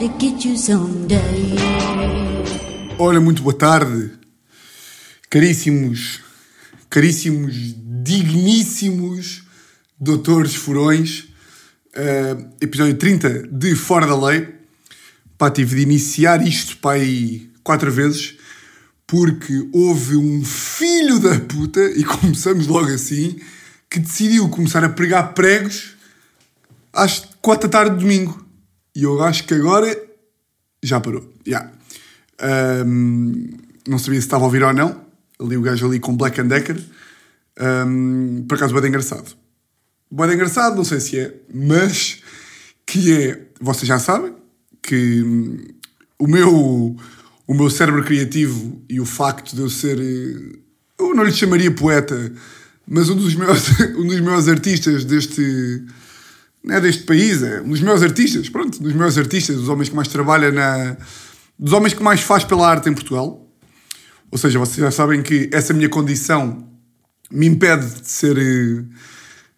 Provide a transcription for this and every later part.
to get you someday. Muito boa tarde, caríssimos, caríssimos, digníssimos doutores furões. Uh, episódio 30 de Fora da Lei. Pá, tive de iniciar isto pá, aí quatro vezes porque houve um filho da puta, e começamos logo assim, que decidiu começar a pregar pregos às quatro da tarde de domingo. E eu acho que agora já parou. Yeah. Um, não sabia se estava a ouvir ou não. Ali o gajo ali com Black and Decker. Um, por acaso, bem engraçado. Bem engraçado, não sei se é, mas que é, vocês já sabem, que hum, o meu, o meu cérebro criativo e o facto de eu ser, eh, eu não lhe chamaria poeta, mas um dos meus, um dos meus artistas deste, não é deste país, é um dos meus artistas, pronto, dos meus artistas, dos homens que mais trabalha na, dos homens que mais faz pela arte em Portugal. Ou seja, vocês já sabem que essa minha condição me impede de ser, eh,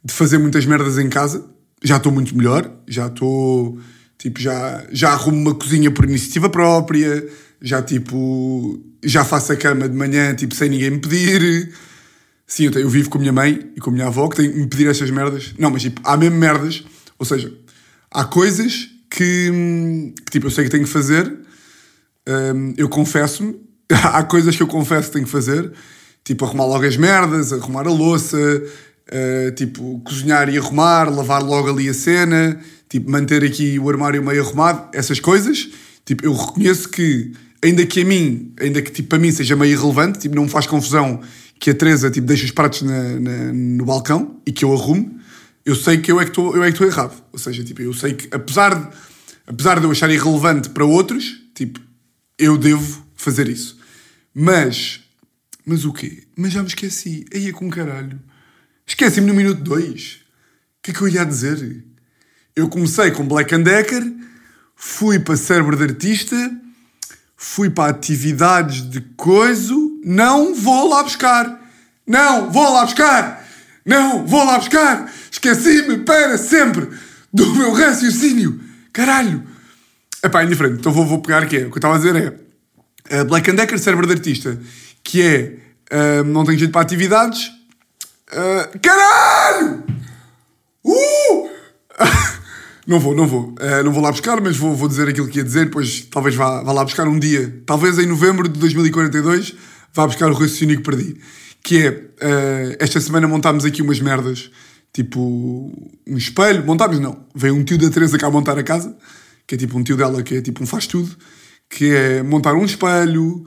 de fazer muitas merdas em casa. Já estou muito melhor, já estou, tipo, já, já arrumo uma cozinha por iniciativa própria, já tipo, já faço a cama de manhã, tipo, sem ninguém me pedir Sim, eu, tenho, eu vivo com a minha mãe e com a minha avó que têm que me pedir estas merdas. Não, mas tipo, há mesmo merdas. Ou seja, há coisas que, que tipo, eu sei que tenho que fazer. Um, eu confesso-me. há coisas que eu confesso que tenho que fazer. Tipo, arrumar logo as merdas, arrumar a louça, uh, tipo, cozinhar e arrumar, lavar logo ali a cena, tipo, manter aqui o armário meio arrumado, essas coisas. Tipo, eu reconheço que, ainda que a mim, ainda que tipo, para mim seja meio irrelevante, tipo, não me faz confusão que a Teresa tipo, deixa os pratos na, na, no balcão e que eu arrumo, eu sei que eu é que estou é errado. Ou seja, tipo, eu sei que apesar de, apesar de eu achar irrelevante para outros, tipo, eu devo fazer isso. Mas, mas o quê? Mas já me esqueci. Aí é com caralho. Esqueci-me no minuto 2. O que é que eu ia dizer? Eu comecei com Black and Decker, fui para cérebro de artista, fui para atividades de coiso, não vou lá buscar. Não vou lá buscar. Não vou lá buscar. Esqueci-me para sempre do meu raciocínio. Caralho. Epá, indiferente. Então vou, vou pegar que é. O que eu estava a dizer é uh, Black and Decker, cérebro de artista, que é uh, não tenho jeito para atividades. Uh, caralho! Uh! não vou, não vou. Uh, não vou lá buscar, mas vou, vou dizer aquilo que ia dizer, depois talvez vá, vá lá buscar um dia. Talvez em novembro de 2042 vá buscar o raciocínio que perdi. Que é, uh, esta semana montámos aqui umas merdas, tipo um espelho, montámos não, veio um tio da Teresa cá montar a casa, que é tipo um tio dela que é tipo um faz-tudo, que é montar um espelho,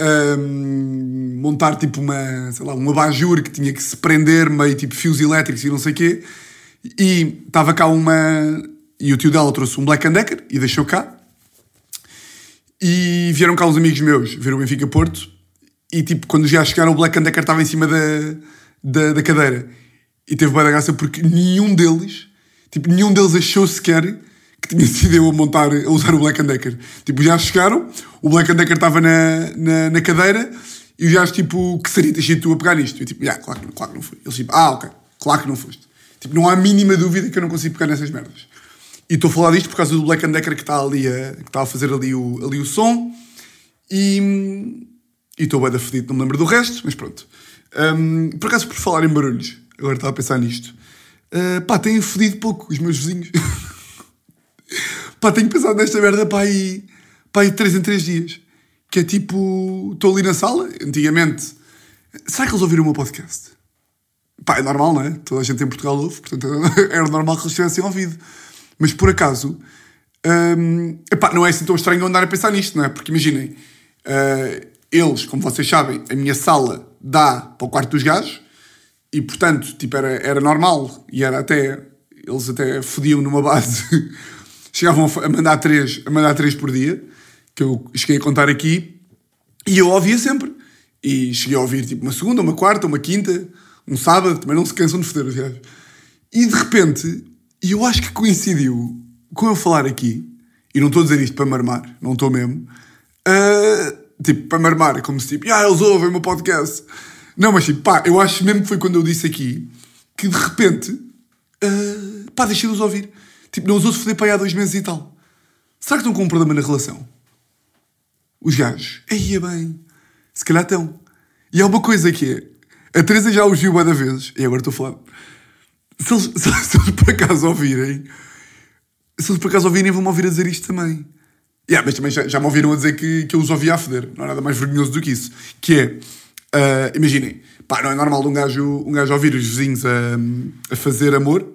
um, montar tipo uma, sei lá, um abajur que tinha que se prender meio tipo fios elétricos e não sei o quê, e estava cá uma... E o tio dela trouxe um Black Decker e deixou cá. E vieram cá uns amigos meus ver o Benfica Porto e tipo, quando já chegaram, o Black Decker estava em cima da, da, da cadeira. E teve bem graça porque nenhum deles, tipo, nenhum deles achou sequer que tinha sido eu a montar, a usar o Black Decker. Tipo, já chegaram, o Black Decker estava na, na, na, cadeira e gajos, tipo, que seria ter tu a pegar nisto? Eu, tipo, yeah, claro, que não, claro que não foi. Eles, tipo, ah, ok, claro que não foste. Tipo, não há mínima dúvida que eu não consigo pegar nessas merdas. E estou a falar disto por causa do Black Decker que está ali a, que está a fazer ali o, ali o som. E, e estou bem da fedido, não me lembro do resto, mas pronto. Um, por acaso, por falar em barulhos, agora estava a pensar nisto. Uh, pá, têm fedido pouco os meus vizinhos. pá, tenho pensado nesta merda pá aí, pá aí 3 em 3 dias. Que é tipo, estou ali na sala, antigamente. Será que eles ouviram o meu podcast? Pá, é normal, não é? Toda a gente em Portugal ouve, portanto era normal que eles tivessem ouvido. Mas por acaso, um, epá, não é assim tão estranho andar a pensar nisto, não é? Porque imaginem, uh, eles, como vocês sabem, a minha sala dá para o quarto dos gajos e, portanto, tipo, era, era normal e era até. Eles até fodiam numa base. chegavam a mandar três, a mandar três por dia, que eu cheguei a contar aqui, e eu ouvia sempre. E cheguei a ouvir tipo uma segunda, uma quarta, uma quinta, um sábado, também não se cansam de foder os gajos. E de repente, e eu acho que coincidiu com eu falar aqui, e não estou a dizer isto para marmar, não estou mesmo, uh, tipo, para me armar, como se tipo, ah, eles ouvem o meu podcast. Não, mas tipo, pá, eu acho mesmo que foi quando eu disse aqui que de repente, uh, pá, deixei de os ouvir. Tipo, não os ouço foder para aí há dois meses e tal. Será que estão com um problema na relação? Os gajos. Aí é bem. Se calhar estão. E há uma coisa que é. A Teresa já os viu várias vezes. E agora estou a falar. Se eles, se, se eles por acaso ouvirem. Se eles por acaso ouvirem, vão-me ouvir a dizer isto também. Yeah, mas também já, já me ouviram a dizer que, que eu os ouvia a foder. Não há nada mais vergonhoso do que isso. Que é. ah, imaginem. Pá, não é normal um gajo, um gajo ouvir os vizinhos a, a fazer amor.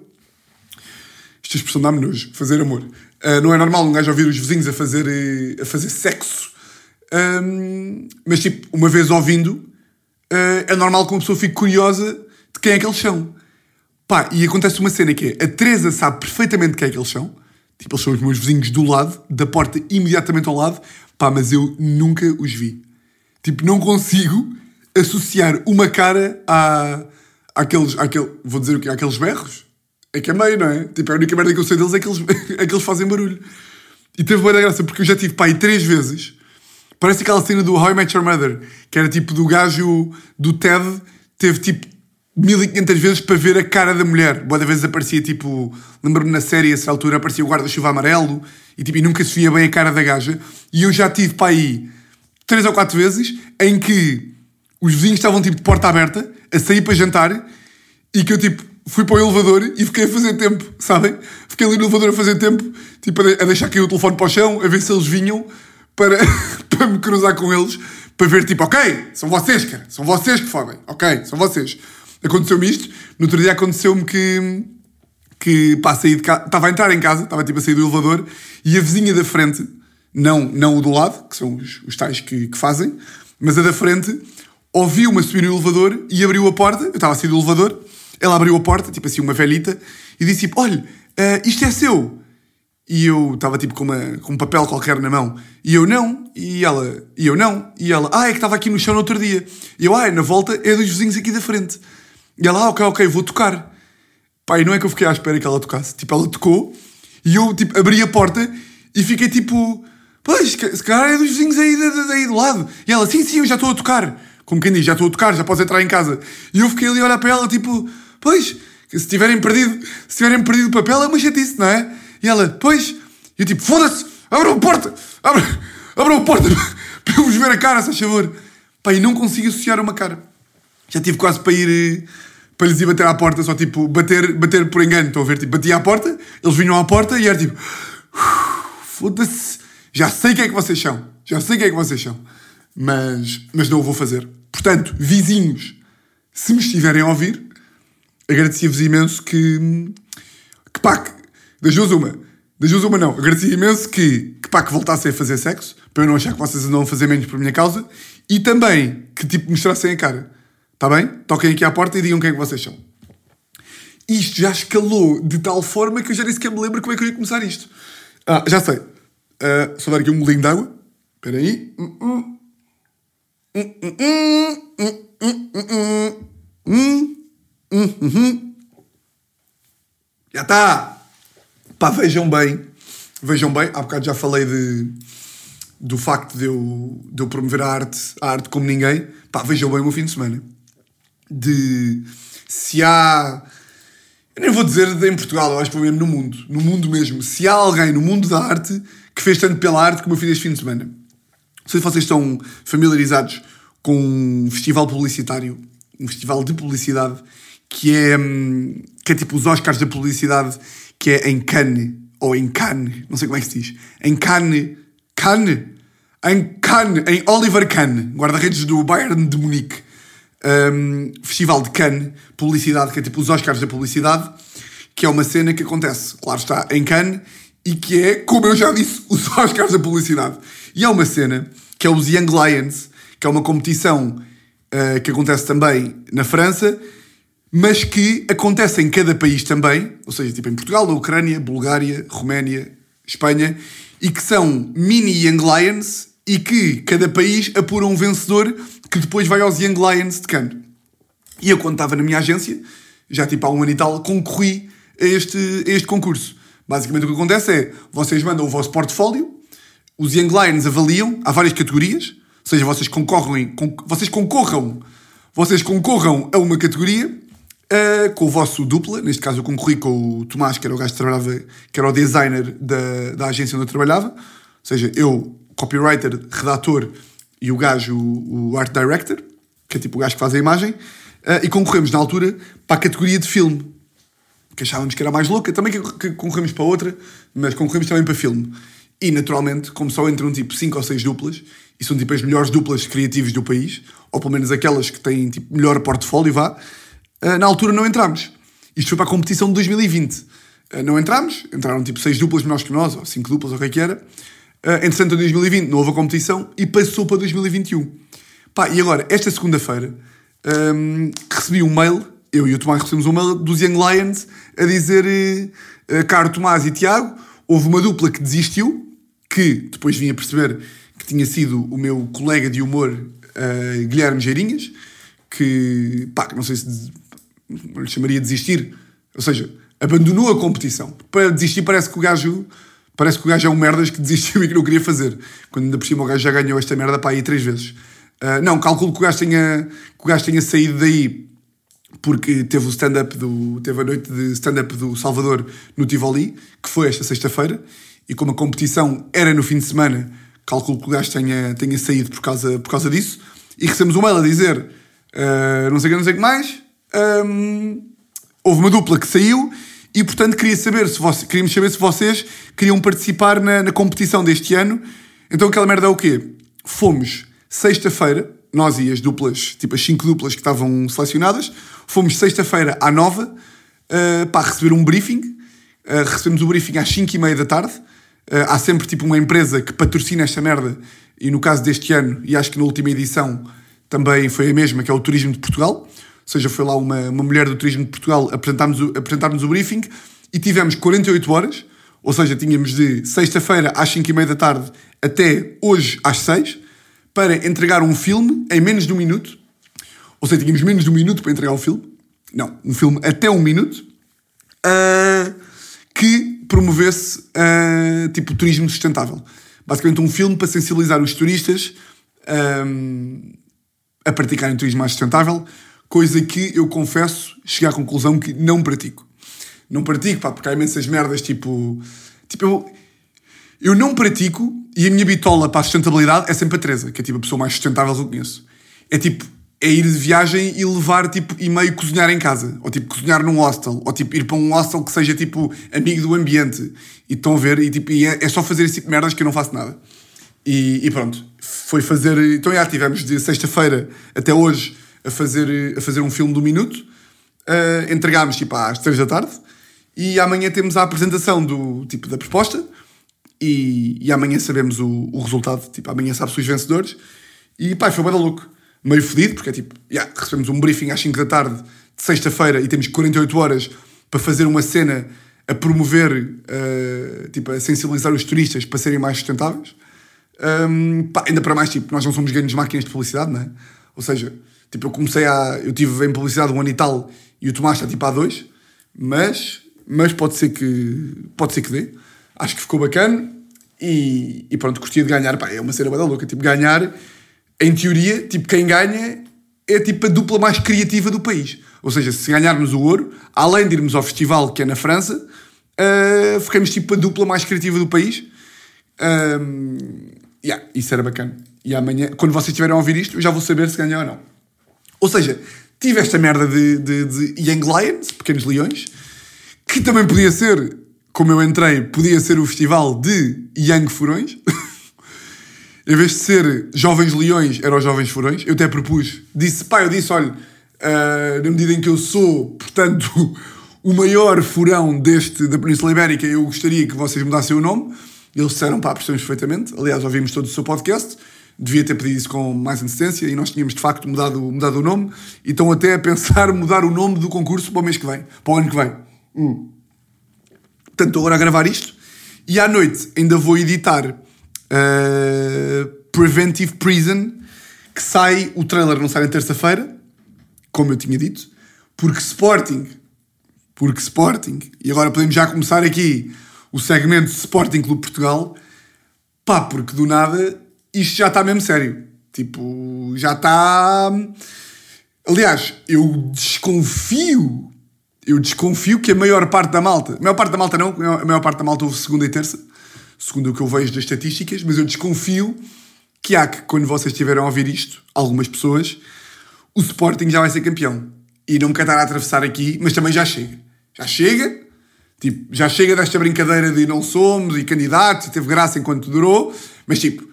Esta expressão dá-me nojo. Fazer amor. Ah, não é normal um gajo ouvir os vizinhos a fazer, a fazer sexo. Ahm, mas, tipo, uma vez ouvindo, ah, é normal que uma pessoa fique curiosa de quem é que eles são. Pá, e acontece uma cena que é, a Teresa sabe perfeitamente quem é que eles são. Tipo, eles são os meus vizinhos do lado, da porta imediatamente ao lado. Pá, mas eu nunca os vi. Tipo, não consigo associar uma cara a, àqueles, àquele, vou dizer o quê? Àqueles berros. É que é meio, não é? Tipo, a única merda que eu sei deles é que eles, é que eles fazem barulho. E teve boa graça, porque eu já tive, pá, aí três vezes. Parece aquela cena do How I Met Your Mother, que era tipo do gajo do Ted, teve tipo 1500 vezes para ver a cara da mulher. Boa vezes aparecia tipo, lembro-me na série, a essa altura aparecia o guarda-chuva amarelo e tipo, e nunca se via bem a cara da gaja. E eu já tive para aí três ou quatro vezes em que os vizinhos estavam tipo de porta aberta a sair para jantar e que eu tipo fui para o elevador e fiquei a fazer tempo, sabem? Fiquei ali no elevador a fazer tempo, tipo a deixar cair o telefone para o chão, a ver se eles vinham para, para me cruzar com eles, para ver tipo, ok, são vocês, cara, são vocês que fodem, ok, são vocês. Aconteceu-me isto, no outro dia aconteceu-me que que pá, saí de casa, estava a entrar em casa, estava tipo a sair do elevador e a vizinha da frente, não, não o do lado, que são os, os tais que, que fazem, mas a da frente, ouviu-me a subir no elevador e abriu a porta, eu estava a sair do elevador, ela abriu a porta, tipo assim, uma velhita, e disse tipo, olha, eh, isto é seu. E eu estava tipo com, uma, com um papel qualquer na mão. E eu não. E ela, e eu não. E ela, ah, é que estava aqui no chão no outro dia. E eu, ah, na volta é dos vizinhos aqui da frente. E ela, ah, ok, ok, vou tocar. Pá, e não é que eu fiquei à espera que ela tocasse. Tipo, ela tocou e eu, tipo, abri a porta e fiquei tipo, pois, se calhar é dos vizinhos aí, daí do lado. E ela, sim, sim, eu já estou a tocar. Como quem diz, já estou a tocar, já podes entrar em casa. E eu fiquei ali a olhar para ela, tipo, pois, se tiverem perdido, se tiverem perdido o papel é uma chatice, não é? E ela, pois, e eu tipo, foda-se, abram a porta, abram, abram a porta para eu vos ver a cara, se faz favor. Pá, e não consigo associar uma cara. Já tive quase para ir eh, para lhes ir bater à porta, só tipo bater, bater por engano. Estão a ver? Tipo, batia à porta, eles vinham à porta e era tipo foda-se, já sei quem é que vocês são, já sei quem é que vocês são, mas, mas não o vou fazer. Portanto, vizinhos, se me estiverem a ouvir, agradecia-vos imenso que, que pá, que, das duas uma, das duas uma não, agradecia imenso que, que pá, que voltassem a fazer sexo, para eu não achar que vocês andam a fazer menos por minha causa, e também que tipo mostrassem a cara, está bem? Toquem aqui à porta e digam quem é que vocês são. Isto já escalou de tal forma que eu já nem sequer me lembro como é que eu ia começar isto. Ah, já sei. Ah, só dar aqui um bolinho de água. Espera aí. Hum, hum. Hum, hum, hum, hum, hum, hum, hum. Hum, hum, hum. Já está. Pá, vejam bem. Vejam bem. Há bocado já falei de, do facto de eu, de eu promover a arte, a arte como ninguém. Pá, vejam bem o meu fim de semana. De se há. Eu nem vou dizer em Portugal, eu acho que vou mesmo no mundo. No mundo mesmo. Se há alguém no mundo da arte que fez tanto pela arte como eu fiz este fim de semana. Não sei se vocês estão familiarizados com um festival publicitário, um festival de publicidade, que é, hum, que é tipo os Oscars da publicidade, que é em Cannes, ou em Cannes, não sei como é que se diz. Em Cannes, Cannes? Em Cannes, em Oliver Cannes, guarda-redes do Bayern de Munique. Um, Festival de Cannes, publicidade, que é tipo os Oscars da publicidade, que é uma cena que acontece, claro está, em Cannes, e que é, como eu já disse, os Oscars da publicidade. E é uma cena que é os Young Lions, que é uma competição uh, que acontece também na França, mas que acontece em cada país também, ou seja, tipo em Portugal, na Ucrânia, Bulgária, Roménia, Espanha, e que são mini Young Lions e que cada país apura um vencedor que depois vai aos Young Lions de Cannes. E eu, quando estava na minha agência, já tipo há um ano e tal, concorri a este, a este concurso. Basicamente o que acontece é, vocês mandam o vosso portfólio, os Young Lions avaliam, há várias categorias, ou seja, vocês concorrem, con- vocês concorram, vocês concorram a uma categoria, uh, com o vosso dupla. Neste caso, eu concorri com o Tomás, que era o gajo que trabalhava, que era o designer da, da agência onde eu trabalhava. Ou seja, eu, copywriter, redator e o gajo, o, o art director, que é tipo o gajo que faz a imagem. Uh, e concorremos na altura para a categoria de filme, que achávamos que era mais louca. Também que, que concorremos para outra, mas concorremos também para filme. E naturalmente, como só entram tipo 5 ou 6 duplas, e são tipo as melhores duplas criativas do país, ou pelo menos aquelas que têm tipo melhor portfólio, vá, uh, na altura não entramos. Isto foi para a competição de 2020. Uh, não entramos, entraram tipo 6 duplas menores que nós, ou 5 duplas, ou o que é que era. Uh, entretanto, em 2020 não houve a competição e passou para 2021. Pá, e agora, esta segunda-feira, um, recebi um mail, eu e o Tomás recebemos um mail dos Young Lions a dizer: uh, Caro Tomás e Tiago, houve uma dupla que desistiu, que depois vim a perceber que tinha sido o meu colega de humor uh, Guilherme Geirinhas, que, pá, não sei se lhe chamaria desistir, ou seja, abandonou a competição. Para desistir parece que o gajo parece que o gajo é um merdas que desistiu e que não queria fazer. Quando ainda por cima o gajo já ganhou esta merda para aí três vezes. Uh, não, calculo que o gajo tenha, que o gajo tenha saído daí porque teve o stand-up do. teve a noite de stand-up do Salvador no Tivoli, que foi esta sexta-feira, e como a competição era no fim de semana, calculo que o gajo tenha, tenha saído por causa, por causa disso, e recebemos um mail a dizer uh, não sei o que, não sei o que mais. Um, houve uma dupla que saiu e, portanto, queria saber se você, queríamos saber se vocês queriam participar na, na competição deste ano. Então, aquela merda é o quê? Fomos sexta-feira, nós e as duplas, tipo as cinco duplas que estavam selecionadas, fomos sexta-feira à nova uh, para receber um briefing. Uh, recebemos o briefing às 5 e meia da tarde. Uh, há sempre tipo uma empresa que patrocina esta merda, e no caso deste ano, e acho que na última edição também foi a mesma, que é o Turismo de Portugal. Seja, foi lá uma, uma mulher do Turismo de Portugal apresentar-nos o, apresentar o briefing e tivemos 48 horas, ou seja, tínhamos de sexta-feira às 5 e meia da tarde até hoje às 6 para entregar um filme em menos de um minuto. Ou seja, tínhamos menos de um minuto para entregar o filme. Não, um filme até um minuto. Uh, que promovesse uh, tipo turismo sustentável. Basicamente um filme para sensibilizar os turistas um, a praticarem turismo mais sustentável, coisa que eu confesso, cheguei à conclusão que não pratico. Não pratico, pá, porque há imensas merdas, tipo... Tipo, eu, eu não pratico e a minha bitola para a sustentabilidade é sempre a Teresa, que é tipo a pessoa mais sustentável que eu conheço. É tipo, é ir de viagem e levar tipo, e meio cozinhar em casa, ou tipo cozinhar num hostel, ou tipo ir para um hostel que seja tipo amigo do ambiente. E estão a ver, e, tipo, e é, é, só fazer esse tipo de merdas que eu não faço nada. E, e pronto, foi fazer. Então já tivemos de sexta-feira até hoje a fazer, a fazer um filme do minuto. Uh, entregámos tipo às três da tarde e amanhã temos a apresentação do tipo da proposta e, e amanhã sabemos o, o resultado, tipo, amanhã sabe-se os vencedores. E pá, foi bem da louco. Meio fedido, porque é tipo, yeah, recebemos um briefing às 5 da tarde de sexta-feira e temos 48 horas para fazer uma cena a promover, uh, tipo, a sensibilizar os turistas para serem mais sustentáveis. Um, pá, ainda para mais, tipo, nós não somos grandes máquinas de publicidade, não é? Ou seja, tipo, eu comecei a. Eu tive em publicidade um ano e tal e o Tomás está tipo há dois, mas, mas pode ser que. Pode ser que dê acho que ficou bacana e, e pronto, curtia de ganhar. Pá, é uma cena bada louca. Tipo, ganhar, em teoria, tipo, quem ganha é tipo a dupla mais criativa do país. Ou seja, se ganharmos o ouro, além de irmos ao festival que é na França, uh, ficamos tipo a dupla mais criativa do país. Um, yeah, isso era bacana. E amanhã, quando vocês estiverem a ouvir isto, eu já vou saber se ganhou ou não. Ou seja, tive esta merda de, de, de Young Lions, Pequenos Leões, que também podia ser como eu entrei, podia ser o festival de Young Furões. em vez de ser Jovens Leões, era os Jovens Furões. Eu até propus, disse, pá, eu disse, olha, uh, na medida em que eu sou, portanto, o maior furão deste, da Península Ibérica, eu gostaria que vocês mudassem o nome. Eles disseram, pá, percebemos perfeitamente. Aliás, ouvimos todo o seu podcast. Devia ter pedido isso com mais antecedência e nós tínhamos, de facto, mudado, mudado o nome. E estão até a pensar mudar o nome do concurso para o mês que vem, para o ano que vem. Hum. Portanto, estou agora a gravar isto e à noite ainda vou editar uh, Preventive Prison, que sai, o trailer não sai na terça-feira, como eu tinha dito, porque Sporting, porque Sporting, e agora podemos já começar aqui o segmento Sporting Clube Portugal, pá, porque do nada isto já está mesmo sério. Tipo, já está. Aliás, eu desconfio, eu desconfio que a maior parte da malta, a maior parte da malta não, a maior parte da malta houve segunda e terça, segundo o que eu vejo das estatísticas, mas eu desconfio que há que, quando vocês estiverem a ouvir isto, algumas pessoas, o Sporting já vai ser campeão. E não me estar a atravessar aqui, mas também já chega. Já chega, tipo, já chega desta brincadeira de não somos e candidatos, e teve graça enquanto durou, mas tipo,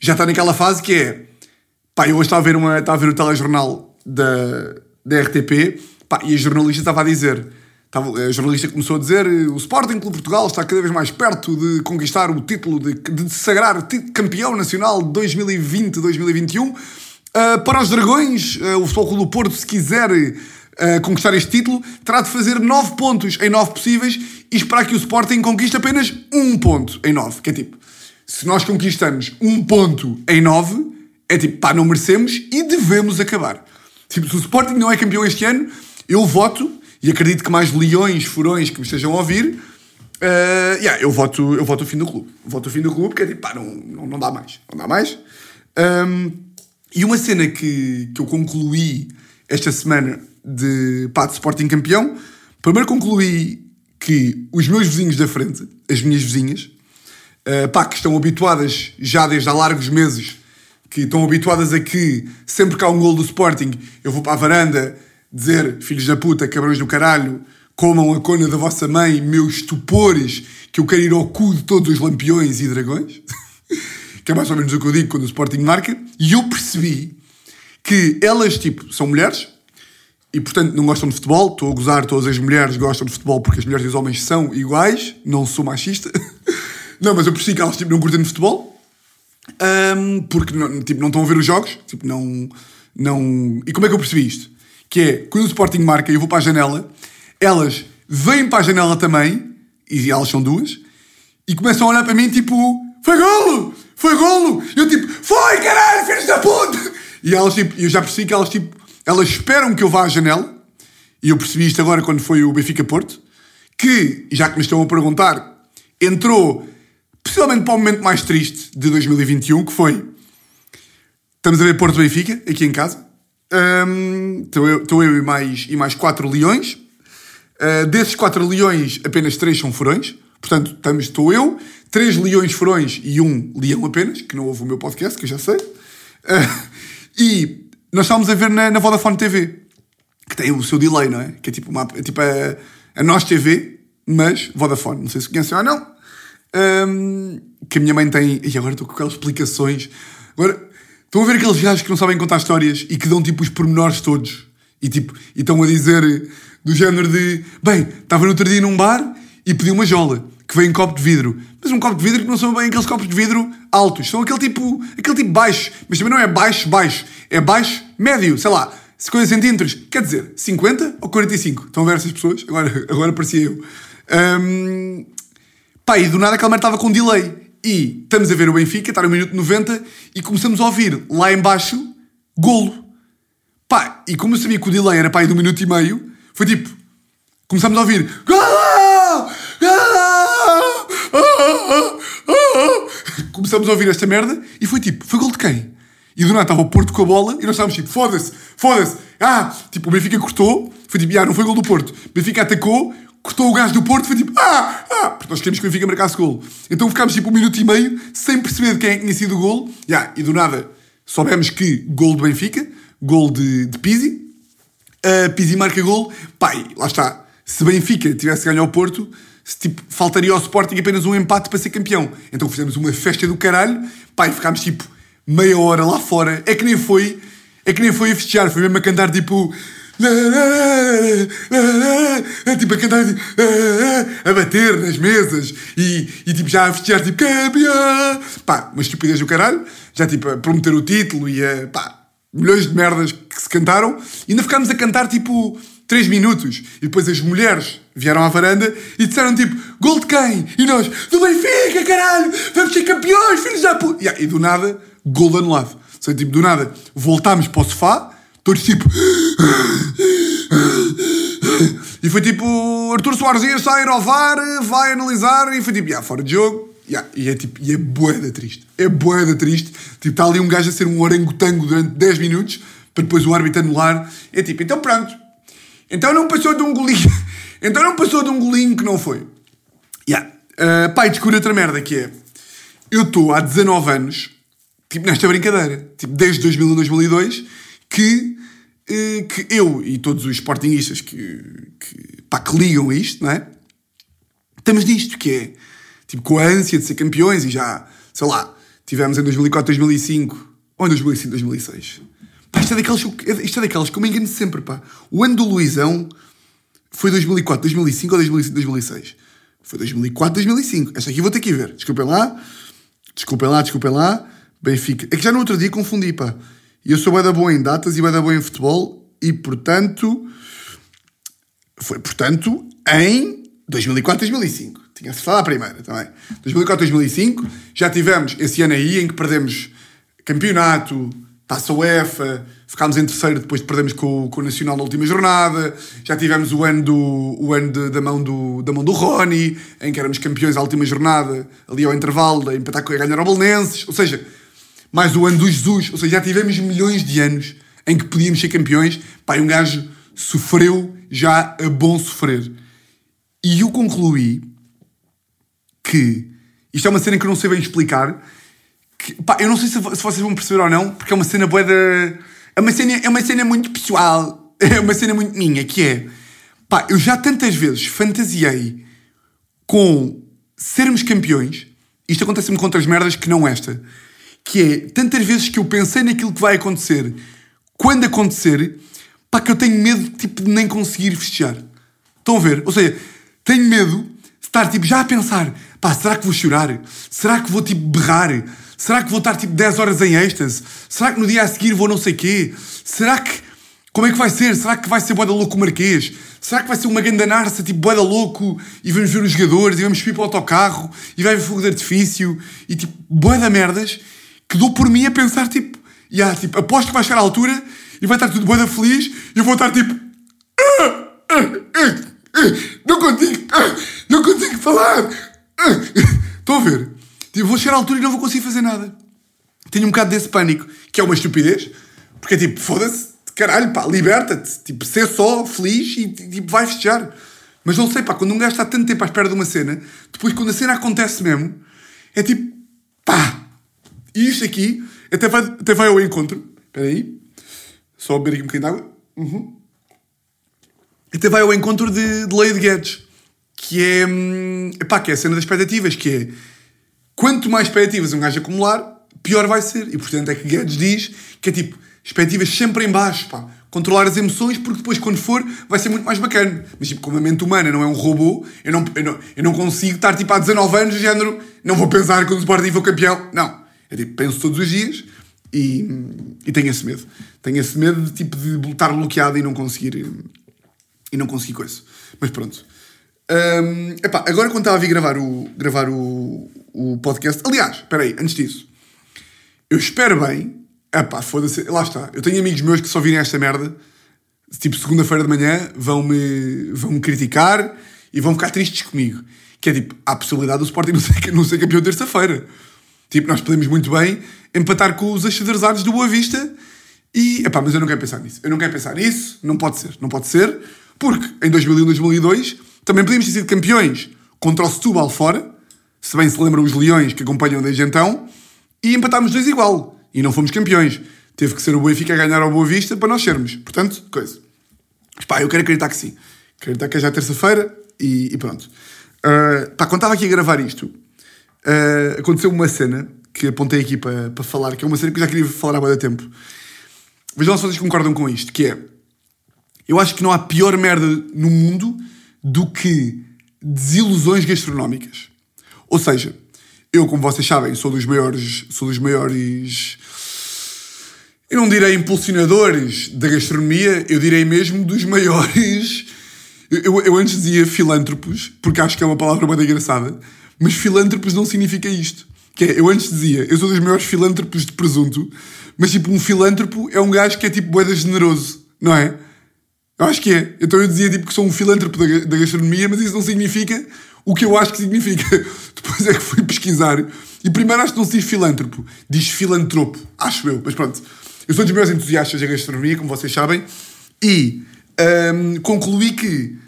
já está naquela fase que é, pá, eu hoje estava a ver, uma, estava a ver o telejornal da, da RTP pá, e a jornalista estava a dizer. Estava, a jornalista começou a dizer o Sporting Clube Portugal está cada vez mais perto de conquistar o título, de, de sagrar campeão nacional 2020-2021. Uh, para os Dragões, uh, o Futebol Clube do Porto, se quiser uh, conquistar este título, terá de fazer 9 pontos em 9 possíveis e esperar que o Sporting conquiste apenas um ponto em 9. Que é tipo, se nós conquistamos um ponto em 9, é tipo, pá, não merecemos e devemos acabar. Tipo, se o Sporting não é campeão este ano, eu voto, e acredito que mais leões, furões que me estejam a ouvir, uh, yeah, eu, voto, eu voto o fim do clube. Voto o fim do clube, porque é tipo, pá, não, não, não dá mais. Não dá mais. Um, e uma cena que, que eu concluí esta semana de, pá, de Sporting campeão, primeiro concluí que os meus vizinhos da frente, as minhas vizinhas, uh, pá, que estão habituadas já desde há largos meses que estão habituadas a que sempre que há um gol do Sporting eu vou para a varanda dizer filhos da puta, cabrões do caralho, comam a cona da vossa mãe, meus estupores, que eu quero ir ao cu de todos os lampiões e dragões. que é mais ou menos o que eu digo quando o Sporting marca. E eu percebi que elas, tipo, são mulheres e, portanto, não gostam de futebol. Estou a gozar, todas as mulheres gostam de futebol porque as mulheres e os homens são iguais. Não sou machista. não, mas eu percebi que elas, tipo, não curtem de futebol. Um, porque não, tipo, não estão a ver os jogos, tipo, não, não... E como é que eu percebi isto? Que é, quando o Sporting marca e eu vou para a janela, elas vêm para a janela também, e elas são duas, e começam a olhar para mim tipo, foi golo! Foi golo! E eu tipo, foi caralho, filhos da puta! E elas tipo, eu já percebi que elas tipo, elas esperam que eu vá à janela, e eu percebi isto agora quando foi o Benfica Porto, que, já que me estão a perguntar, entrou Possivelmente para o momento mais triste de 2021, que foi. Estamos a ver Porto Benfica, aqui em casa. Um, estou, eu, estou eu e mais, e mais quatro leões. Uh, desses quatro leões, apenas três são furões. Portanto, estamos, estou eu, três leões furões e um leão apenas, que não ouve o meu podcast, que eu já sei. Uh, e nós estávamos a ver na, na, Vodafone TV, que tem o seu delay, não é? Que é tipo, uma, é tipo a, a Nós TV, mas Vodafone. Não sei se conhecem ou não. Um, que a minha mãe tem. E agora estou com aquelas explicações. Agora, estão a ver aqueles gajos que não sabem contar histórias e que dão tipo os pormenores todos. E tipo, e estão a dizer do género de. Bem, estava no outro dia num bar e pedi uma jola que vem em copo de vidro. Mas um copo de vidro que não são bem aqueles copos de vidro altos. São aquele tipo, aquele tipo baixo. Mas também não é baixo, baixo. É baixo, médio, sei lá, 50 centímetros. Quer dizer, 50 ou 45? Estão a ver essas pessoas? Agora, agora parecia eu. Um, Pá, e do nada aquela merda estava com delay. E estamos a ver o Benfica, está no minuto 90, e começamos a ouvir lá embaixo, golo. Pá, e como eu sabia que o delay era pá, de um minuto e meio, foi tipo, começamos a ouvir! Começamos a ouvir esta merda, e foi tipo, foi gol de quem? E do nada estava o Porto com a bola, e nós estávamos tipo, foda-se, foda-se. Ah, tipo, o Benfica cortou, foi tipo, ah, não foi gol do Porto. O Benfica atacou, cortou o gajo do Porto, foi tipo, ah, ah, porque nós queríamos que o Benfica marcasse gol. Então ficámos tipo um minuto e meio sem perceber quem é que tinha sido o gol. Yeah, e do nada soubemos que gol do Benfica, gol de, de Pizzi, uh, Pizzi marca gol, pai, lá está. Se Benfica tivesse ganho ao Porto, se, tipo, faltaria ao Sporting apenas um empate para ser campeão. Então fizemos uma festa do caralho, pai, ficámos tipo meia hora lá fora. É que nem foi, é que nem foi a festejar, foi mesmo a cantar tipo tipo a cantar a bater nas mesas e, e tipo já a festejar tipo campeão pá, uma estupidez do caralho. Já tipo a prometer o título e a pá, milhões de merdas que se cantaram. E ainda ficámos a cantar tipo 3 minutos. E depois as mulheres vieram à varanda e disseram tipo gol de quem? e nós do Benfica caralho! Vamos ser campeões filhos da puta yeah, e do nada gol anulado. Sei, tipo do nada voltámos para o sofá Todos tipo. E foi tipo. Artur Soares ia sair ao VAR, vai analisar e foi tipo, yeah, fora de jogo. Yeah, e é tipo, e é boeda triste. É boeda triste. Tipo, está ali um gajo a ser um orangotango durante 10 minutos para depois o árbitro anular. É tipo, então pronto. Então não passou de um golinho. Então não passou de um golinho que não foi. Yeah. Uh, pai, descobri outra merda que é. Eu estou há 19 anos, tipo, nesta brincadeira. Tipo, desde 2000 a 2002, que, que eu e todos os sportingistas que, que, pá, que ligam isto, não é? Estamos nisto, que é, tipo, com a ânsia de ser campeões e já, sei lá, tivemos em 2004, 2005, ou em 2005, 2006 Pá, isto é daqueles, isto é daqueles que eu me engano sempre, pá. O ano do Luizão foi 2004, 2005 ou 2005, 2006? Foi 2004, 2005. Esta aqui vou ter que ver. Desculpem lá. Desculpem lá, desculpem lá. Benfica. É que já no outro dia confundi, pá. E eu sou bem da boa em datas e bem da boa em futebol. E, portanto... Foi, portanto, em 2004, 2005. Tinha acertado a primeira também. 2004, 2005. Já tivemos esse ano aí em que perdemos campeonato Taça UEFA, ficámos em terceiro depois de perdermos com, com o Nacional na última jornada. Já tivemos o ano, do, o ano de, da, mão do, da mão do Rony, em que éramos campeões à última jornada, ali ao intervalo, a empatar com a ganhar ao. Ou seja, mais o ano do Jesus. Ou seja, já tivemos milhões de anos em que podíamos ser campeões. Pá, um gajo sofreu já a bom sofrer. E eu concluí que isto é uma cena que eu não sei bem explicar que, pá, eu não sei se, se, vocês vão perceber ou não, porque é uma cena boa. É uma cena, é uma cena muito pessoal. É uma cena muito minha, que é... Pá, eu já tantas vezes fantasiei com sermos campeões. Isto acontece-me com outras merdas que não esta. Que é, tantas vezes que eu pensei naquilo que vai acontecer, quando acontecer, pá, que eu tenho medo tipo, de nem conseguir festejar. Estão a ver? Ou seja, tenho medo de estar tipo, já a pensar, pá, será que vou chorar? Será que vou tipo berrar? Será que vou estar tipo 10 horas em êxtase? Será que no dia a seguir vou não sei quê? Será que. Como é que vai ser? Será que vai ser boeda louco o Marquês? Será que vai ser uma gandanarça tipo boeda louco e vamos ver os jogadores e vamos subir para o autocarro e vai haver fogo de artifício e tipo boeda merdas que dou por mim a pensar tipo, yeah, tipo, aposto que vai chegar à altura e vai estar tudo boeda feliz e eu vou estar tipo. Ah, ah, ah, não consigo, não consigo falar. Estão a ver? Tipo, vou chegar à altura e não vou conseguir fazer nada. Tenho um bocado desse pânico, que é uma estupidez, porque é tipo, foda-se, caralho, pá, liberta-te. Tipo, ser só feliz e tipo, vai festejar. Mas não sei, pá, quando um gajo está tanto tempo à espera de uma cena, depois quando a cena acontece mesmo, é tipo, pá. E isto aqui até vai, até vai ao encontro. Espera aí. Só beber aqui um bocadinho de água. Uhum. Até vai ao encontro de, de Lei de Guedes. Que é, hum, epá, que é a cena das expectativas, que é quanto mais expectativas um gajo acumular, pior vai ser. E portanto é que Guedes diz que é tipo, expectativas sempre em baixo, pá. Controlar as emoções, porque depois, quando for, vai ser muito mais bacana. Mas, tipo, como a mente humana não é um robô, eu não, eu não, eu não consigo estar, tipo, há 19 anos, de género, não vou pensar quando o Sporting for campeão. Não. É tipo, penso todos os dias e, e tenho esse medo. Tenho esse medo de, tipo, de estar bloqueado e não conseguir... E não conseguir coisa. Mas pronto. Um, epá, agora quando estava a vir gravar o, gravar o, o podcast. Aliás, espera aí, antes disso, eu espero bem. Epá, foda-se, lá está. Eu tenho amigos meus que só virem esta merda, tipo segunda-feira de manhã, vão-me vão -me criticar e vão ficar tristes comigo. Que é tipo, há a possibilidade do Sporting não ser, não ser campeão terça-feira. Tipo, nós podemos muito bem empatar com os achadrezados do Boa Vista e, epá, mas eu não quero pensar nisso. Eu não quero pensar nisso, não pode ser. Não pode ser, porque em 2001, 2002 também podíamos ter sido campeões contra o Setúbal fora, se bem se lembram os Leões que acompanham desde então, e empatámos dois igual. E não fomos campeões. Teve que ser o Benfica a ganhar ao Boa Vista para nós sermos. Portanto, coisa. Mas, pá, eu quero acreditar que sim. Quero acreditar que é já terça-feira e, e, pronto. Uh, pá, quando estava aqui a gravar isto, uh, aconteceu uma cena que apontei aqui para, para falar, que é uma cena que eu já queria falar há muito tempo. Vejam se vocês concordam com isto, que é... Eu acho que não há pior merda no mundo do que desilusões gastronómicas. Ou seja, eu, como vocês sabem, sou dos maiores, sou dos maiores, eu não direi impulsionadores da gastronomia, eu direi mesmo dos maiores. Eu, eu antes dizia filântropos, porque acho que é uma palavra muito engraçada, mas filântropos não significa isto. Que é, eu antes dizia, eu sou dos maiores filântropos de presunto, mas tipo, um filântropo é um gajo que é tipo boeda generoso, não é? Eu acho que é. Então eu dizia tipo que sou um filântropo da, da gastronomia, mas isso não significa o que eu acho que significa. Depois é que fui pesquisar. E primeiro acho que não se diz filântropo, diz filantropo, acho eu, mas pronto. eu sou dos meus entusiastas da gastronomia, como vocês sabem, e hum, concluí que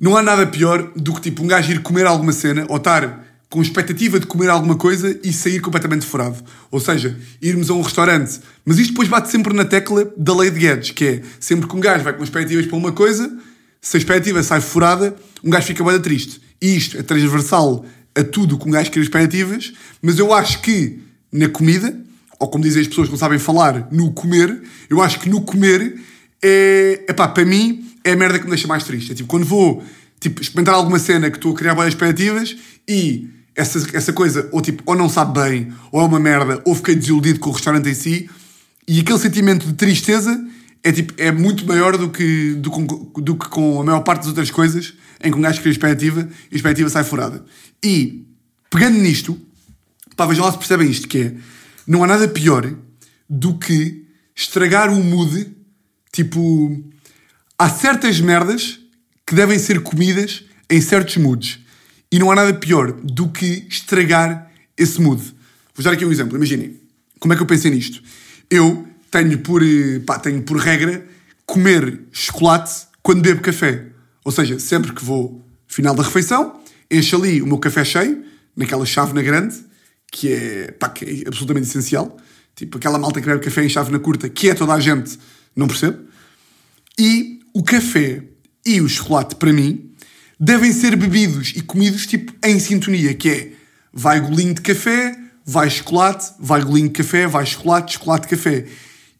não há nada pior do que tipo um gajo ir comer alguma cena ou estar com expectativa de comer alguma coisa e sair completamente furado. Ou seja, irmos a um restaurante. Mas isto depois bate sempre na tecla da lei de Guedes, que é sempre que um gajo vai com expectativas para uma coisa, se a expectativa sai furada, um gajo fica bem triste. E isto é transversal a tudo com um gajo cria expectativas, mas eu acho que na comida, ou como dizem as pessoas que não sabem falar, no comer, eu acho que no comer é, epá, para mim, é a merda que me deixa mais triste. É tipo, quando vou tipo, experimentar alguma cena que estou a criar boas expectativas e essa, essa coisa, ou tipo, ou não sabe bem, ou é uma merda, ou fiquei desiludido com o restaurante em si, e aquele sentimento de tristeza é, tipo, é muito maior do que, do, do que com a maior parte das outras coisas em que um gajo cria expectativa e a expectativa sai furada. E, pegando nisto, pá, vejam lá se percebem isto, que é, não há nada pior do que estragar o mood, tipo, há certas merdas que devem ser comidas em certos moods. E não há nada pior do que estragar esse mood. Vou dar aqui um exemplo. Imaginem. Como é que eu pensei nisto? Eu tenho por, eh, pá, tenho por regra comer chocolate quando bebo café. Ou seja, sempre que vou final da refeição, encho ali o meu café cheio, naquela chávena grande, que é, pá, que é absolutamente essencial. Tipo, aquela malta que bebe café em chávena curta, que é toda a gente, não percebo. E o café e o chocolate, para mim, devem ser bebidos e comidos tipo em sintonia, que é vai golinho de café, vai chocolate, vai golinho de café, vai chocolate, chocolate, café.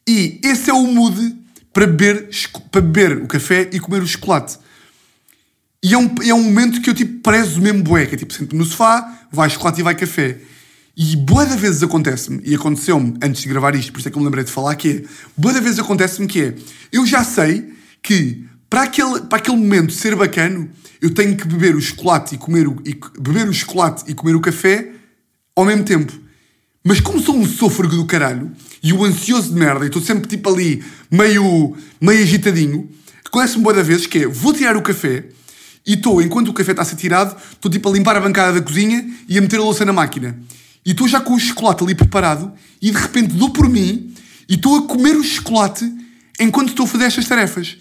E esse é o mood para beber, para beber o café e comer o chocolate. E é um, é um momento que eu tipo prezo mesmo bué, que é tipo, sento no sofá, vai chocolate e vai café. E boa da vezes acontece-me, e aconteceu-me antes de gravar isto, por isso é que eu me lembrei de falar, que é, boa da vezes acontece-me que é, eu já sei que para aquele, para aquele momento ser bacano, eu tenho que beber o chocolate e comer o, e, beber o chocolate e comer o café ao mesmo tempo. Mas como sou um sôfrego do caralho e o ansioso de merda e estou sempre tipo ali meio, meio agitadinho, acontece-me boa da vezes que é, vou tirar o café e estou, enquanto o café está a ser tirado, estou tipo a limpar a bancada da cozinha e a meter a louça na máquina. E estou já com o chocolate ali preparado e de repente dou por mim e estou a comer o chocolate enquanto estou a fazer estas tarefas.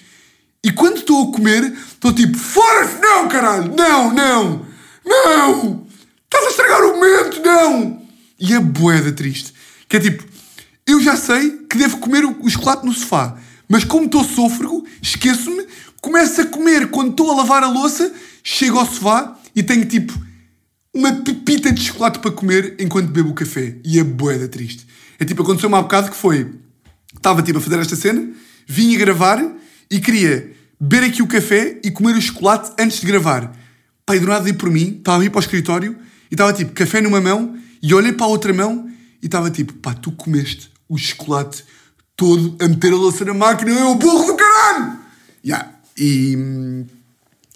E quando estou a comer, estou tipo, fora-se, não, caralho, não, não, não, estás a estragar o momento, não. E é boeda triste. Que é tipo, eu já sei que devo comer o chocolate no sofá, mas como estou sôfrego, esqueço-me, começo a comer quando estou a lavar a louça, chego ao sofá e tenho tipo uma pepita de chocolate para comer enquanto bebo o café. E é boeda triste. É tipo, aconteceu-me há bocado que foi, estava tipo a fazer esta cena, vim a gravar e queria beber aqui o café e comer o chocolate antes de gravar. Pai, do nada dei por mim, estava a ir para o escritório e estava tipo café numa mão e olhei para a outra mão e estava tipo, pá, tu comeste o chocolate todo a meter a louça na máquina, eu burro do caralho! Yeah. E,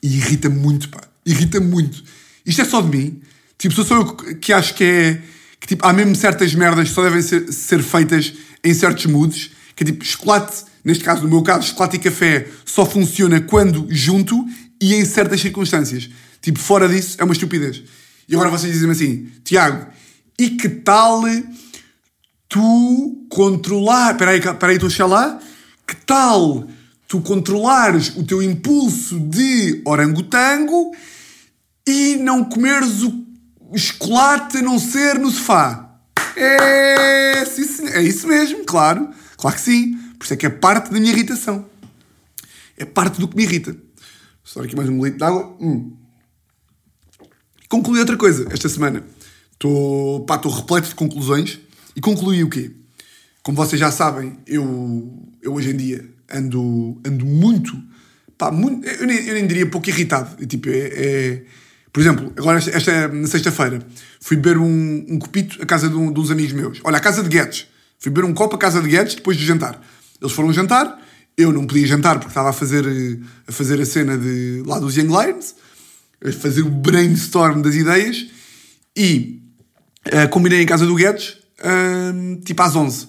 e irrita muito, pá, irrita muito. Isto é só de mim. Tipo, sou só eu que acho que é. Que tipo, há mesmo certas merdas que só devem ser, ser feitas em certos moods. Que é tipo, chocolate neste caso, no meu caso, chocolate e café só funciona quando junto e em certas circunstâncias. Tipo, fora disso, é uma estupidez. E agora vocês dizem assim, Tiago, e que tal tu controlar. Espera aí, espera aí, estou a chegar lá. Que tal tu controlares o teu impulso de orangotango e não comeres o chocolate a não ser no sofá? É, é isso mesmo, claro. Claro que sim. Por isso é que é parte da minha irritação. É parte do que me irrita. Só aqui mais um litro de água. Hum. Concluí outra coisa esta semana. Estou, repleto de conclusões. E concluí o quê? Como vocês já sabem, eu, eu hoje em dia ando, ando muito, pá, muito eu, nem, eu nem diria pouco irritado. Tipo, é, é por exemplo, agora esta, esta na sexta-feira fui beber um, um copito à casa de, um, de uns amigos meus. Olha, à casa de Guedes. Fui beber um copo à casa de Guedes depois de jantar. Eles foram jantar, eu não podia jantar porque estava a fazer a, fazer a cena de, lá dos Young Lions, a fazer o brainstorm das ideias e uh, combinei em casa do Guedes uh, tipo às 11. Uh,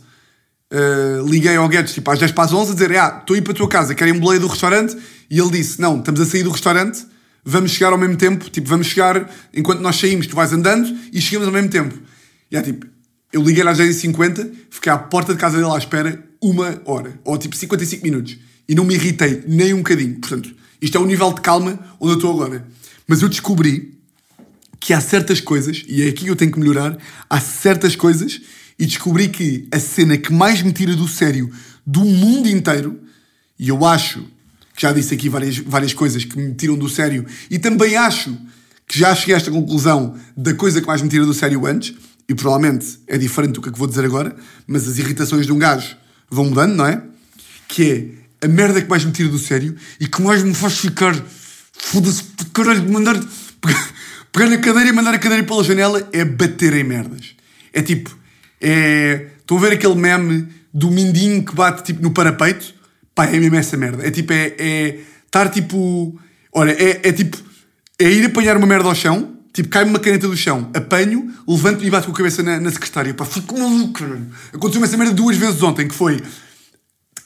eh, liguei ao Guedes tipo às 10 para as 11 a dizer: Ah, estou a ir para a tua casa, querem boleio do restaurante? E ele disse: Não, estamos a sair do restaurante, vamos chegar ao mesmo tempo, tipo, vamos chegar enquanto nós saímos, tu vais andando e chegamos ao mesmo tempo. E é tipo, eu liguei-lhe às 10h50, fiquei à porta de casa dele à espera uma hora, ou tipo 55 minutos, e não me irritei nem um bocadinho. Portanto, isto é o nível de calma onde eu estou agora. Mas eu descobri que há certas coisas, e é aqui que eu tenho que melhorar, há certas coisas, e descobri que a cena que mais me tira do sério do mundo inteiro, e eu acho, que já disse aqui várias, várias coisas que me tiram do sério, e também acho que já cheguei a esta conclusão da coisa que mais me tira do sério antes, e provavelmente é diferente do que, é que vou dizer agora, mas as irritações de um gajo vão mudando, não é? Que é a merda que mais me tira do sério e que mais me faz ficar foda-se, caralho, mandar pegar na cadeira e mandar a cadeira pela janela é bater em merdas. É tipo, é. Estão a ver aquele meme do mindinho que bate tipo no parapeito? Pá, é mesmo essa merda. É tipo, é. é estar tipo. Olha, é, é tipo. É ir apanhar uma merda ao chão, tipo, cai-me uma caneta do chão, apanho, levanto e bato com a cabeça na, na secretária. Pá, fico maluco. Aconteceu-me essa merda duas vezes ontem, que foi.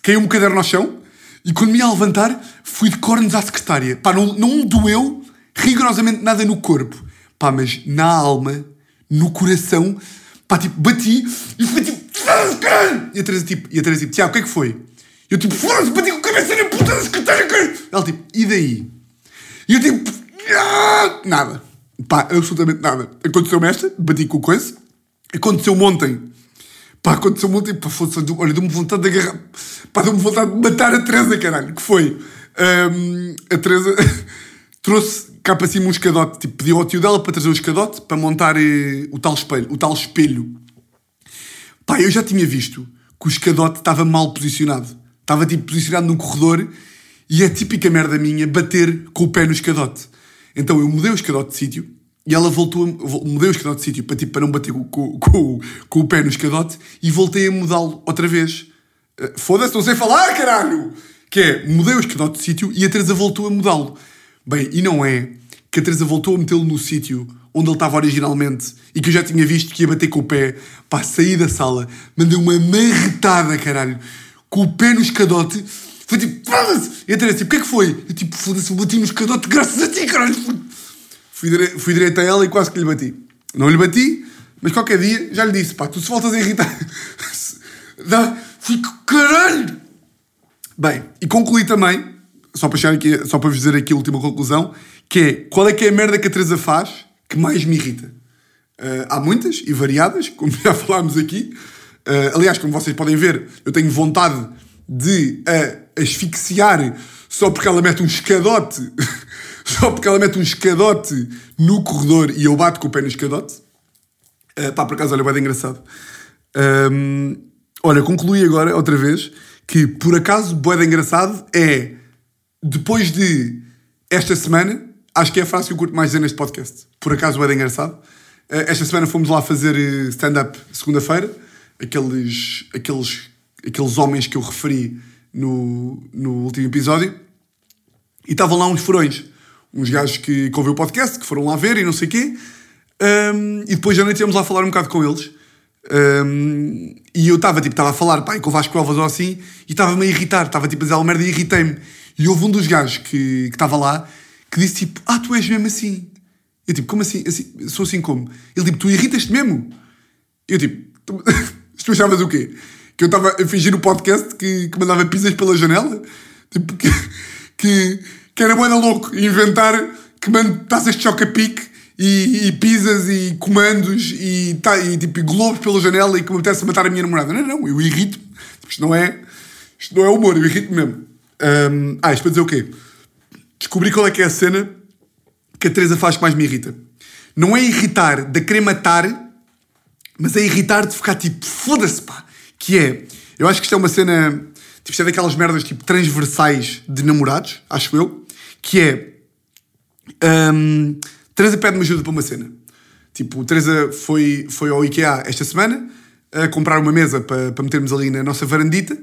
Caiu um caderno ao chão e quando me ia levantar, fui de cornos à secretária. Pá, não, não me doeu rigorosamente nada no corpo. Pá, mas na alma, no coração, pá, tipo, bati e foi tipo! E a Teresa tipo, e tipo, Tiago, o que é que foi? Eu tipo, foda-se, bati com a cabeça na puta da secretária, caralho! Ela tipo, e daí? E eu tipo, ah! nada. Pá, absolutamente nada. Aconteceu-me esta, bati com o coisa. Aconteceu-me ontem. Pá, aconteceu-me ontem, pá, foda-se, olha, deu-me vontade de agarrar. Pá, deu-me vontade de matar a Teresa, caralho. Que foi? Um, a Teresa trouxe cá para cima um escadote, tipo, pediu ao tio dela para trazer o escadote para montar eh, o tal espelho, o tal espelho. Pá, eu já tinha visto que o escadote estava mal posicionado. Estava tipo posicionado num corredor e é típica merda minha bater com o pé no escadote. Então eu mudei o escadote de sítio e ela voltou, a, mudei o escadote de sítio para, tipo, para não bater com, com, com, com o pé no escadote e voltei a mudá-lo outra vez. Uh, Foda-se, não sei falar, caralho! Que é, mudei o escadote de sítio e a Teresa voltou a mudá-lo. Bem, e não é que a Teresa voltou a metê-lo no sítio onde ele estava originalmente e que eu já tinha visto que ia bater com o pé. Pá, saí da sala, mandei uma marretada, caralho, com o pé no escadote. Foi tipo! E a Teresa, tipo, o que é que foi? Eu tipo, foda-se, bati no escadote graças a ti, caralho! Fui, dire... fui direito a ela e quase que lhe bati. Não lhe bati, mas qualquer dia já lhe disse, pá, tu se voltas a irritar... Dá... Fico, caralho! Bem, e concluí também só para, chegar aqui, só para vos dizer aqui a última conclusão, que é qual é que é a merda que a Teresa faz que mais me irrita. Uh, há muitas e variadas, como já falámos aqui. Uh, aliás, como vocês podem ver, eu tenho vontade de a asfixiar só porque ela mete um escadote, só porque ela mete um escadote no corredor e eu bato com o pé no escadote. Uh, pá, por acaso, olha, vai de engraçado. Um, olha, concluí agora, outra vez, que por acaso, boeda engraçado é depois de esta semana, acho que é a frase que eu curto mais dizer neste podcast. Por acaso é engraçado. Eh, esta semana fomos lá fazer eh, stand-up segunda-feira. Aqueles, aqueles, aqueles homens que eu referi no, no último episódio. E estavam lá uns furões. Uns gajos que, que ouviu o podcast, que foram lá ver e não sei o quê. Um, e depois à noite íamos lá falar um bocado com eles. Um, e eu estava tipo, estava a falar pá, com o Vasco Alves ou assim, e estava-me a irritar, estava tipo a dizer merda e irritei-me. E houve um dos gajos que estava lá que disse tipo: Ah, tu és mesmo assim. Eu tipo: Como assim? assim sou assim como? Ele tipo: Tu irritas-te mesmo? Eu tipo: tu achavas o quê? Que eu estava a fingir no podcast que, que mandava pizzas pela janela? Tipo, que, que, que era boeda louco inventar que mando taças de choca-pique e, e pizzas e comandos e, tá, e tipo globos pela janela e que me apetece matar a minha namorada. Não, não, eu irrito. Tipo, isto não é, isto não é humor, eu irrito mesmo. Um, ah, isto para dizer o quê? Descobri qual é que é a cena que a Teresa faz que mais me irrita. Não é irritar de querer matar, mas é irritar de ficar tipo, foda-se pá. Que é, eu acho que isto é uma cena, tipo, isto é daquelas merdas tipo transversais de namorados, acho eu, que é, um, Teresa pede-me ajuda para uma cena. Tipo, Teresa foi, foi ao IKEA esta semana a comprar uma mesa para, para metermos ali na nossa varandita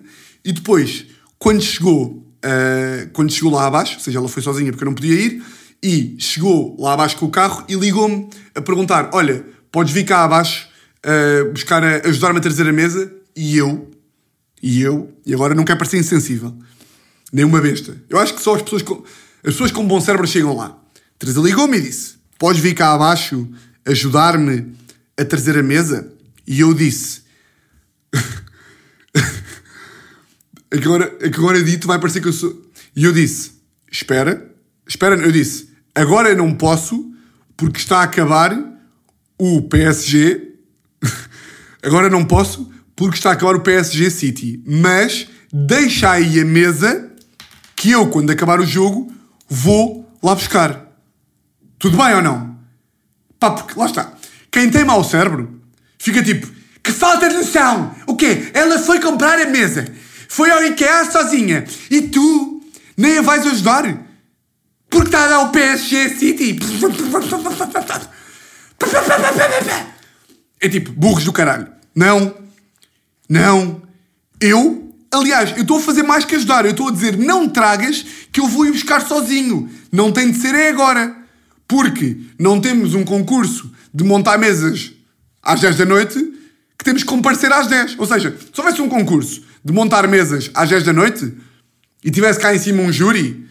e depois, quando chegou uh, quando chegou lá abaixo, ou seja, ela foi sozinha porque eu não podia ir, e chegou lá abaixo com o carro e ligou-me a perguntar: Olha, podes vir cá abaixo uh, buscar ajudar-me a trazer a mesa? E eu, e eu, e agora não quero parecer insensível, nem uma besta. Eu acho que só as pessoas com, as pessoas com bom cérebro chegam lá. Teresa ligou-me e disse: Podes vir cá abaixo ajudar-me a trazer a mesa? E eu disse: agora, agora dito vai parecer que eu sou. E eu disse: Espera, espera, eu disse: Agora eu não posso, porque está a acabar o PSG. agora não posso, porque está a acabar o PSG City. Mas deixa aí a mesa que eu, quando acabar o jogo, vou lá buscar. Tudo bem ou não? Pá, porque lá está. Quem tem mau cérebro fica tipo: Que falta de noção! O quê? Ela foi comprar a mesa. Foi ao IKEA sozinha. E tu nem a vais ajudar? Porque está a dar o PSG City. É tipo, burros do caralho. Não. Não. Eu, aliás, eu estou a fazer mais que ajudar. Eu estou a dizer, não tragas que eu vou ir buscar sozinho. Não tem de ser é agora. Porque não temos um concurso de montar mesas às 10 da noite que temos que comparecer às 10. Ou seja, se houvesse um concurso de montar mesas às 10 da noite e tivesse cá em cima um júri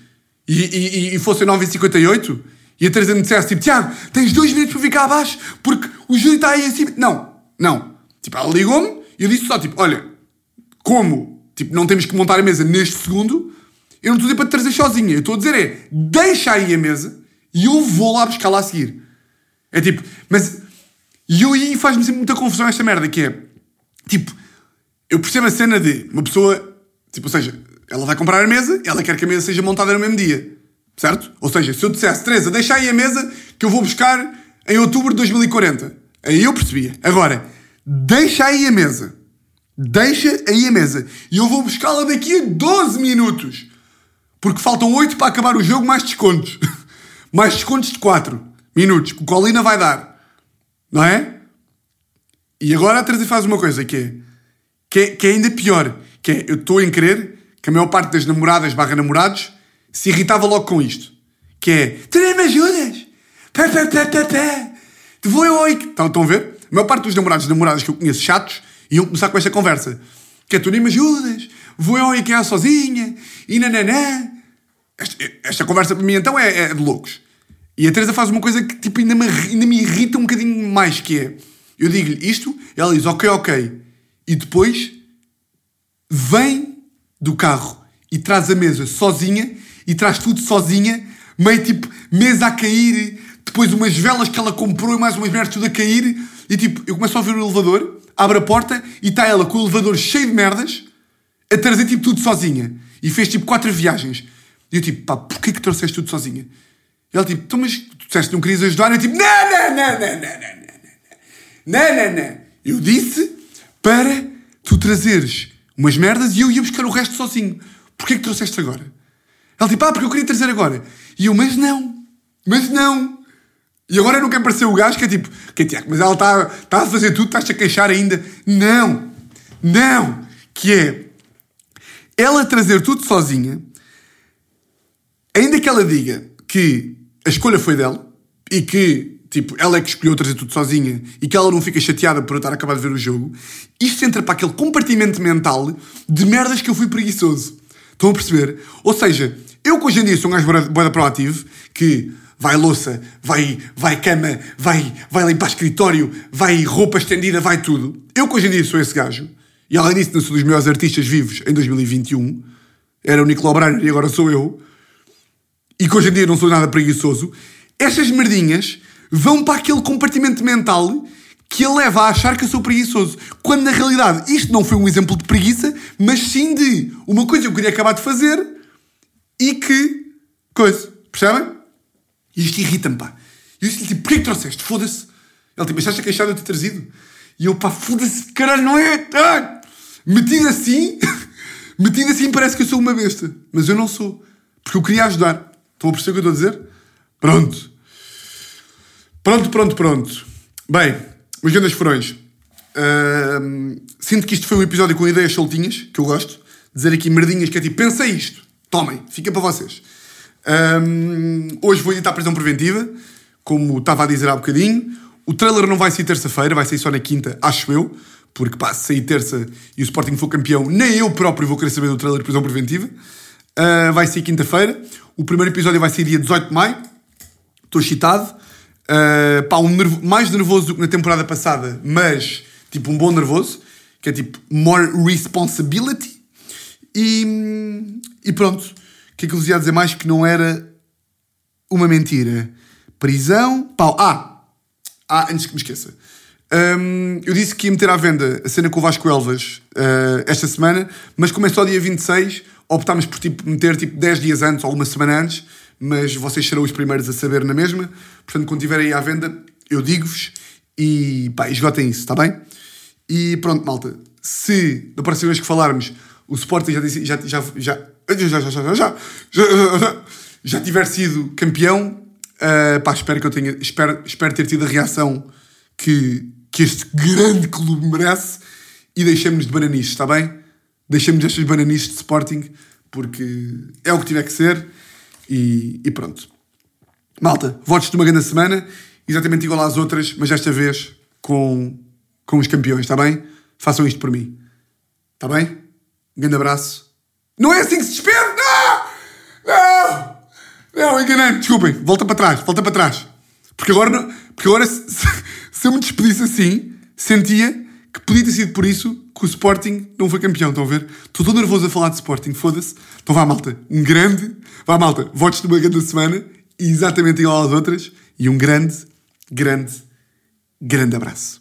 e, e, e fosse 9h58 e a Teresa me dissesse tipo, Tiago, tens dois minutos para ficar abaixo porque o júri está aí em cima. Não, não. Tipo, ela ligou-me e eu disse só tipo, olha, como tipo, não temos que montar a mesa neste segundo, eu não estou a dizer para te trazer sozinha. Eu estou a dizer é, deixa aí a mesa e eu vou lá buscar lá a seguir. É tipo, mas. E eu aí faz-me sempre muita confusão esta merda, que é. Tipo, eu percebo a cena de uma pessoa. Tipo, ou seja, ela vai comprar a mesa, ela quer que a mesa seja montada no mesmo dia. Certo? Ou seja, se eu dissesse, Teresa, deixa aí a mesa que eu vou buscar em outubro de 2040. Aí eu percebia. Agora, deixa aí a mesa. Deixa aí a mesa. E eu vou buscá-la daqui a 12 minutos. Porque faltam 8 para acabar o jogo, mais descontos. mais descontos de 4 minutos, que o Colina vai dar. Não é? E agora a Teresa faz uma coisa que é, que é, que é ainda pior. Que é, eu estou em querer que a maior parte das namoradas barra namorados se irritava logo com isto. Que é, tu nem me ajudas? Pé, pé, pé, pé, pé. Te vou eu aí. Estão, a ver? A maior parte dos namorados e namoradas que eu conheço chatos iam começar com esta conversa. Que é, tu nem me ajudas? Vou eu ao IKEA sozinha? E nananã. Esta, esta conversa para mim então é, é, de loucos. E a Teresa faz uma coisa que tipo, ainda, me, ainda me irrita um bocadinho mais, que é... Eu digo-lhe isto, ela diz ok, ok. E depois vem do carro e traz a mesa sozinha e traz tudo sozinha, meio tipo mesa a cair, depois umas velas que ela comprou e mais umas merdas tudo a cair. E tipo, eu começo a ouvir o elevador, abre a porta e está ela com o elevador cheio de merdas a trazer tipo tudo sozinha. E fez tipo quatro viagens. E eu tipo, pá, porquê que trouxeste tudo sozinha? E ela tipo, então mas tu disseste que não querias ajudar? E eu tipo, não, não, não, não, não, não, não, não, não, não. Eu disse para tu trazeres umas merdas e eu ia buscar o resto sozinho. Porquê que trouxeste agora? Ela tipo, ah, porque eu queria trazer agora. E eu, mas não, mas não. E agora não quer parecer o gajo que é tipo, que é Tiago, mas ela está tá a fazer tudo, estás-te a queixar ainda. Não, não. Que é ela trazer tudo sozinha, ainda que ela diga que a escolha foi dela e que, tipo, ela é que escolheu trazer tudo sozinha e que ela não fica chateada por eu estar a acabar de ver o jogo, isto entra para aquele compartimento mental de merdas que eu fui preguiçoso. Estão a perceber? Ou seja, eu que hoje em dia sou um gajo boeda proativo, que vai louça, vai, vai cama, vai, vai limpar escritório, vai roupa estendida, vai tudo. Eu que hoje em dia sou esse gajo, e além disso, não sou dos melhores artistas vivos em 2021, era o Nicolau Brainer e agora sou eu, e que hoje em dia não sou nada preguiçoso, estas merdinhas vão para aquele compartimento mental que ele leva a achar que eu sou preguiçoso. Quando na realidade isto não foi um exemplo de preguiça, mas sim de uma coisa que eu queria acabar de fazer e que. coisa. Percebem? E isto irrita-me, pá. E eu disse-lhe tipo, porquê que trouxeste? Foda-se. Ele tipo, estás a queixar de eu ter trazido? E eu, pá, foda-se, caralho, não é? Ah! Metido assim, metido assim parece que eu sou uma besta. Mas eu não sou. Porque eu queria ajudar. Estão a perceber o que eu estou a dizer? Pronto. Pronto, pronto, pronto. Bem, os grandes furões. Uh, sinto que isto foi um episódio com ideias soltinhas, que eu gosto. Dizer aqui merdinhas que é tipo, pensa isto. Tomem, fica para vocês. Um, hoje vou editar prisão preventiva, como estava a dizer há bocadinho. O trailer não vai sair terça-feira, vai sair só na quinta, acho eu. Porque, pá, se sair terça e o Sporting for campeão, nem eu próprio vou querer saber do trailer de prisão preventiva. Uh, vai sair quinta-feira. O primeiro episódio vai sair dia 18 de maio. Estou excitado. Uh, pá, um nervo, mais nervoso do que na temporada passada, mas tipo um bom nervoso, que é tipo more responsibility. E, e pronto. O que é que eu vos ia dizer mais que não era uma mentira? Prisão, pau. Ah! Ah, antes que me esqueça. Hum, eu disse que ia meter à venda a cena com o Vasco Elvas uh, esta semana, mas como é só dia 26, optámos por tipo, meter tipo 10 dias antes ou uma semana antes, mas vocês serão os primeiros a saber na mesma. Portanto, quando estiver aí à venda, eu digo-vos e pá, esgotem isso, está bem? E pronto, malta. Se da próxima vez que falarmos o Sporting já disse, já, já, já, já, já, já, já, já, já, tiver sido campeão, uh, pá, espero que eu tenha, espero, espero ter tido a reação que, que este grande clube merece e deixemos de bananiches, está bem? Deixemos estas bananiches de Sporting porque é o que tiver que ser e, e pronto. Malta, votos de uma grande semana, exatamente igual às outras, mas desta vez com, com os campeões, está bem? Façam isto por mim. Está bem? Um grande abraço. Não é assim que se despede! Não! Não! Não, enganei Desculpem. Volta para trás. Volta para trás. Porque agora, porque agora se, se eu me despedisse assim, sentia que podia ter sido por isso que o Sporting não foi campeão. Estão a ver? Estou todo nervoso a falar de Sporting. Foda-se. Então vá, malta. Um grande... Vá, malta. Votos de uma grande semana. Exatamente igual às outras. E um grande, grande, grande abraço.